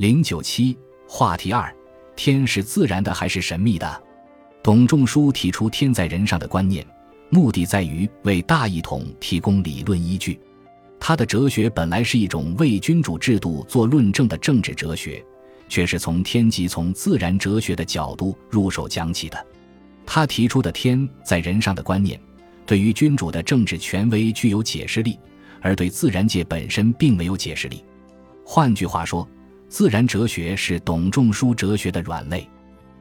零九七话题二：天是自然的还是神秘的？董仲舒提出“天在人上的”观念，目的在于为大一统提供理论依据。他的哲学本来是一种为君主制度做论证的政治哲学，却是从天即从自然哲学的角度入手讲起的。他提出的“天在人上的”观念，对于君主的政治权威具有解释力，而对自然界本身并没有解释力。换句话说，自然哲学是董仲舒哲学的软肋，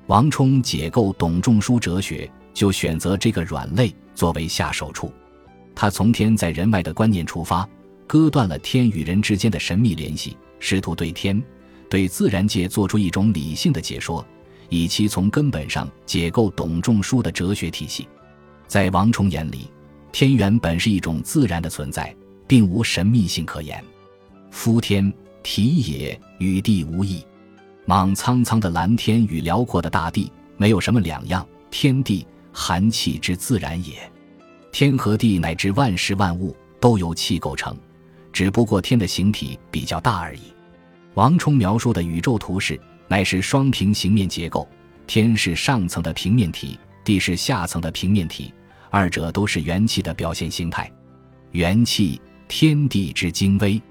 王充解构董仲舒哲学就选择这个软肋作为下手处。他从天在人外的观念出发，割断了天与人之间的神秘联系，试图对天、对自然界做出一种理性的解说，以其从根本上解构董仲舒的哲学体系。在王充眼里，天原本是一种自然的存在，并无神秘性可言。夫天。体也与地无异，莽苍苍的蓝天与辽阔的大地没有什么两样。天地寒气之自然也，天和地乃至万事万物都由气构成，只不过天的形体比较大而已。王充描述的宇宙图式乃是双平行面结构，天是上层的平面体，地是下层的平面体，二者都是元气的表现形态。元气，天地之精微。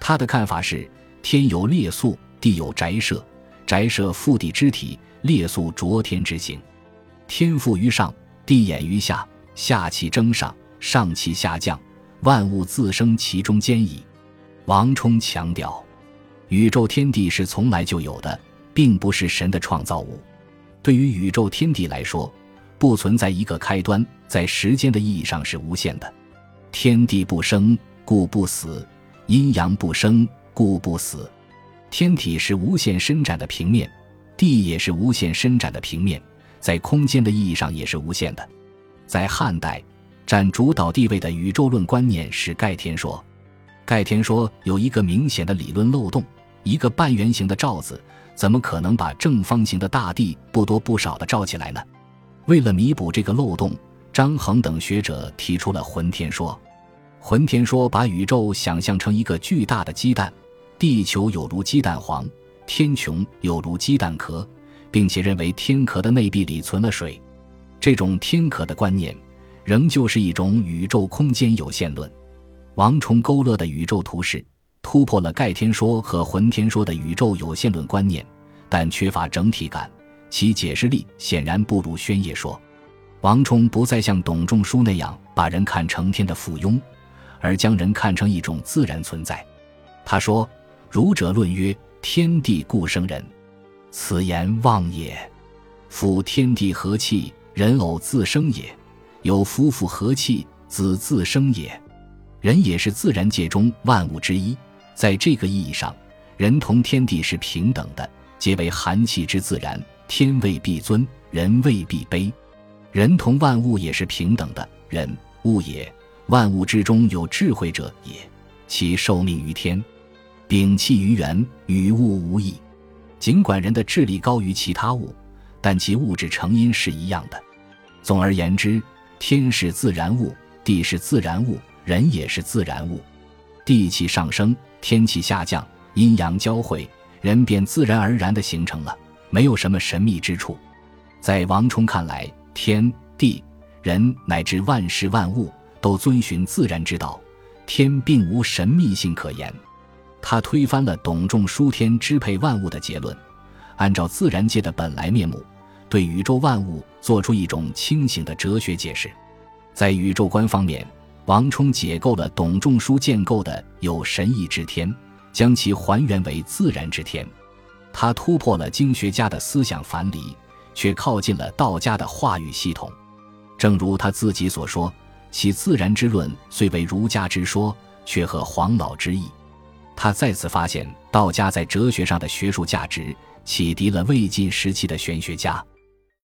他的看法是：天有列宿，地有宅舍，宅舍覆地之体，列宿着天之形。天覆于上，地掩于下，下气蒸上，上气下降，万物自生其中间矣。王充强调，宇宙天地是从来就有的，并不是神的创造物。对于宇宙天地来说，不存在一个开端，在时间的意义上是无限的。天地不生，故不死。阴阳不生，故不死。天体是无限伸展的平面，地也是无限伸展的平面，在空间的意义上也是无限的。在汉代，占主导地位的宇宙论观念是盖天说。盖天说有一个明显的理论漏洞：一个半圆形的罩子，怎么可能把正方形的大地不多不少的罩起来呢？为了弥补这个漏洞，张衡等学者提出了浑天说。浑天说把宇宙想象成一个巨大的鸡蛋，地球有如鸡蛋黄，天穹有如鸡蛋壳，并且认为天壳的内壁里存了水。这种天壳的观念，仍旧是一种宇宙空间有限论。王充勾勒的宇宙图式突破了盖天说和浑天说的宇宙有限论观念，但缺乏整体感，其解释力显然不如宣业说。王充不再像董仲舒那样把人看成天的附庸。而将人看成一种自然存在，他说：“儒者论曰：天地故生人，此言妄也。夫天地和气，人偶自生也；有夫妇和气，子自生也。人也是自然界中万物之一，在这个意义上，人同天地是平等的，皆为寒气之自然。天未必尊，人未必卑。人同万物也是平等的，人物也。”万物之中有智慧者也，其受命于天，摒弃于元，与物无异。尽管人的智力高于其他物，但其物质成因是一样的。总而言之，天是自然物，地是自然物，人也是自然物。地气上升，天气下降，阴阳交汇，人便自然而然地形成了，没有什么神秘之处。在王充看来，天地人乃至万事万物。都遵循自然之道，天并无神秘性可言。他推翻了董仲舒“天支配万物”的结论，按照自然界的本来面目，对宇宙万物做出一种清醒的哲学解释。在宇宙观方面，王充解构了董仲舒建构的有神意之天，将其还原为自然之天。他突破了经学家的思想樊篱，却靠近了道家的话语系统。正如他自己所说。其自然之论虽为儒家之说，却合黄老之意。他再次发现道家在哲学上的学术价值，启迪了魏晋时期的玄学家。